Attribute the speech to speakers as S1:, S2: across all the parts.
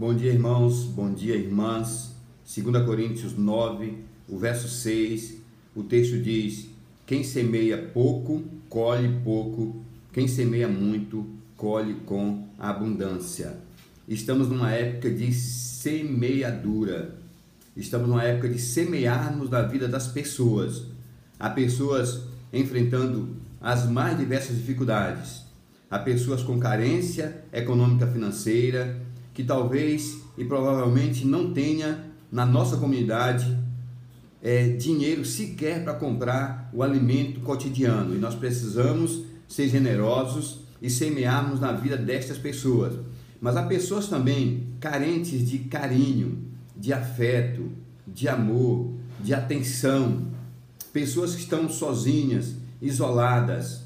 S1: Bom dia, irmãos. Bom dia, irmãs. 2 Coríntios 9, o verso 6, o texto diz: Quem semeia pouco, colhe pouco. Quem semeia muito, colhe com abundância. Estamos numa época de semeadura. Estamos numa época de semearmos na vida das pessoas. Há pessoas enfrentando as mais diversas dificuldades. Há pessoas com carência econômica financeira que talvez e provavelmente não tenha na nossa comunidade é, dinheiro sequer para comprar o alimento cotidiano. E nós precisamos ser generosos e semearmos na vida destas pessoas. Mas há pessoas também carentes de carinho, de afeto, de amor, de atenção. Pessoas que estão sozinhas, isoladas,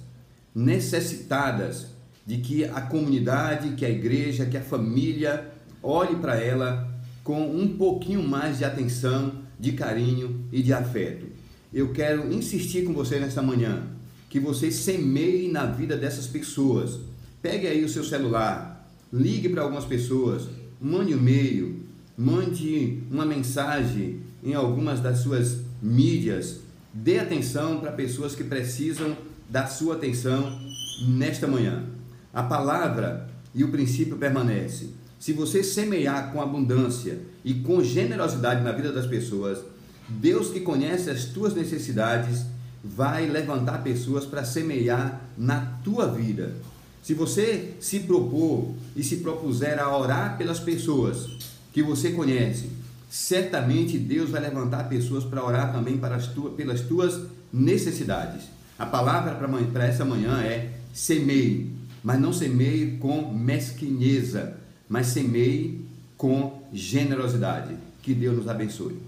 S1: necessitadas de que a comunidade, que a igreja, que a família olhe para ela com um pouquinho mais de atenção, de carinho e de afeto. Eu quero insistir com você nesta manhã que você semeie na vida dessas pessoas. Pegue aí o seu celular, ligue para algumas pessoas, mande um e-mail, mande uma mensagem em algumas das suas mídias. Dê atenção para pessoas que precisam da sua atenção nesta manhã. A palavra e o princípio permanece. Se você semear com abundância e com generosidade na vida das pessoas, Deus que conhece as tuas necessidades vai levantar pessoas para semear na tua vida. Se você se propor e se propuser a orar pelas pessoas que você conhece, certamente Deus vai levantar pessoas para orar também para as tuas, pelas tuas necessidades. A palavra para essa manhã é semeie, mas não semeie com mesquinheza, mas semeie com generosidade. Que Deus nos abençoe.